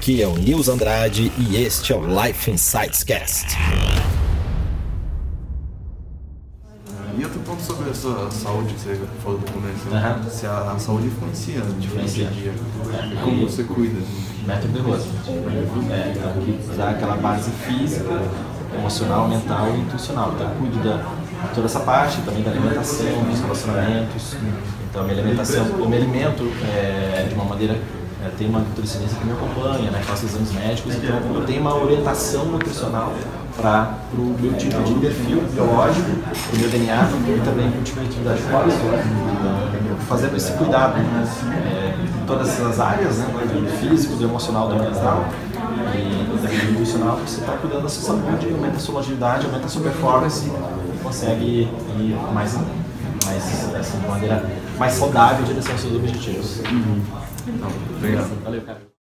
Aqui é o Nils Andrade e este é o Life Insights Cast. E outro ponto sobre essa saúde que você falou no começo, Aham. se a, a saúde influencia no dia a dia. É. Como você cuida? método nervoso. É, então, que dá aquela base física, emocional, mental e intuicional. Então, eu cuido da, de toda essa parte, também da alimentação, dos relacionamentos. Então, a minha alimentação, eu me alimento é, de uma maneira. É, tem uma nutricionista que me acompanha, né, faço exames médicos, então eu tenho uma orientação nutricional para o meu tipo de perfil biológico, o meu DNA e também o tipo de atividade física. Então, fazendo esse cuidado é, em todas as áreas, né, do físico, do emocional, do mental e também do nutricional, você está cuidando da sua saúde, aumenta a sua longevidade, aumenta a sua performance consegue ir mais, mais maneira mais saudável em direção aos seus objetivos. Obrigado. Valeu, cara.